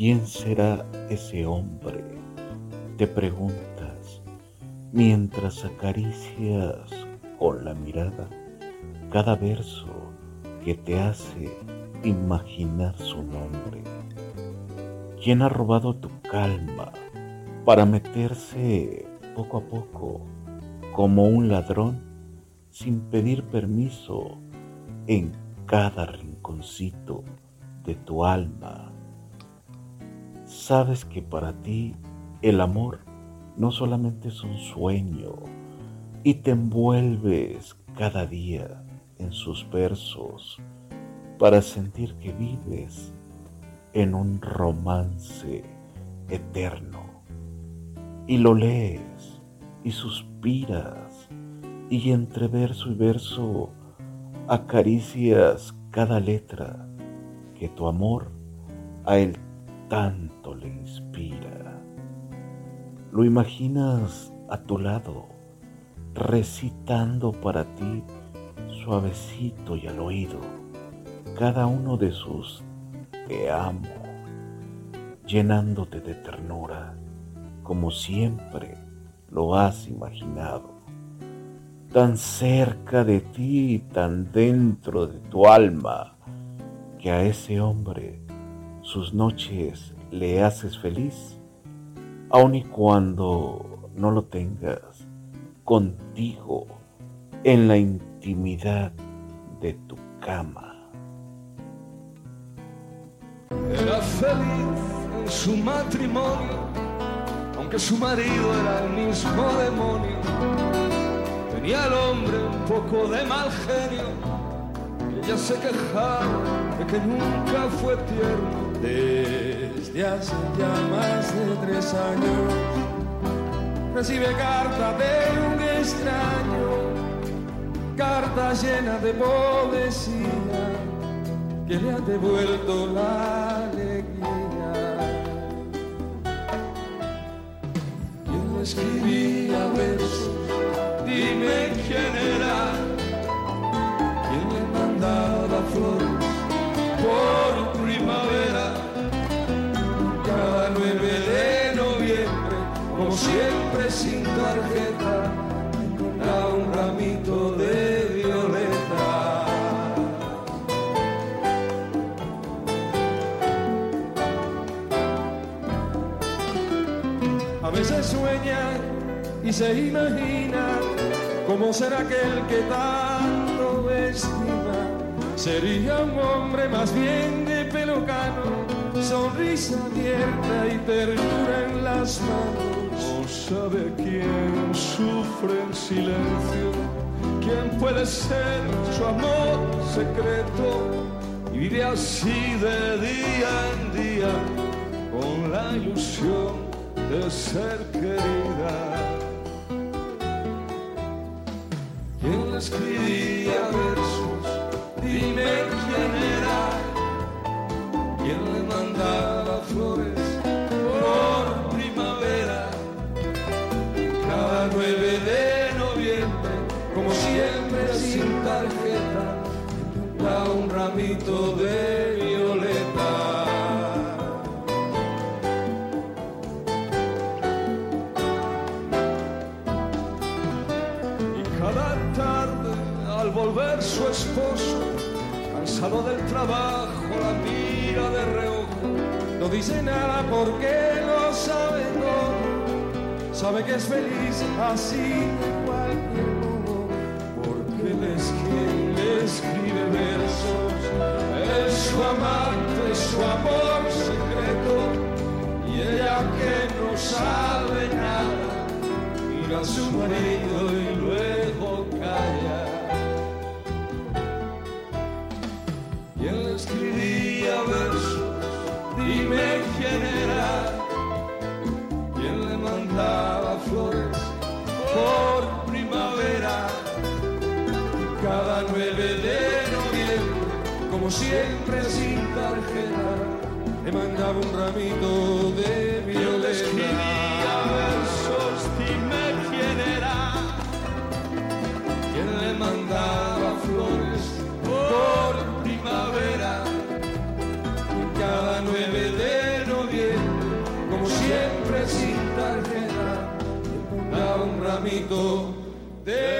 ¿Quién será ese hombre? Te preguntas mientras acaricias con la mirada cada verso que te hace imaginar su nombre. ¿Quién ha robado tu calma para meterse poco a poco como un ladrón sin pedir permiso en cada rinconcito de tu alma? Sabes que para ti el amor no solamente es un sueño y te envuelves cada día en sus versos para sentir que vives en un romance eterno. Y lo lees y suspiras y entre verso y verso acaricias cada letra que tu amor a él tanto le inspira. Lo imaginas a tu lado, recitando para ti suavecito y al oído cada uno de sus te amo, llenándote de ternura como siempre lo has imaginado, tan cerca de ti, tan dentro de tu alma, que a ese hombre sus noches le haces feliz, aun y cuando no lo tengas contigo en la intimidad de tu cama. Era feliz en su matrimonio, aunque su marido era el mismo demonio. Tenía el hombre un poco de mal genio, ella se quejaba de que nunca fue tierno desde hace ya más de tres años recibe carta de un extraño, carta llena de poesía que le ha devuelto la alegría. Y él escribía versos, dime quién como siempre sin tarjeta, da un ramito de violeta. A veces sueña y se imagina cómo será aquel que tanto estima. Sería un hombre más bien de pelo cano, sonrisa abierta y ternura en las manos. No sabe quién sufre en silencio, quién puede ser su amor secreto y vive así de día en día con la ilusión de ser querida. ¿Quién escribía? Ramito de violeta. Y cada tarde, al volver su esposo, cansado del trabajo, la mira de reojo. No dice nada porque lo sabe todo. Sabe que es feliz así de cualquier modo. Porque él es quien le escribe versos. Es su amante, su amor secreto, y ella que no sabe nada, mira a su marido y luego calla. Y él escribía versos. Dime quién era, siempre sin tarjeta, le mandaba un ramito de violetas. dime quién era, quien le mandaba flores por primavera, cada nueve de noviembre, como siempre sin tarjeta, le mandaba un ramito de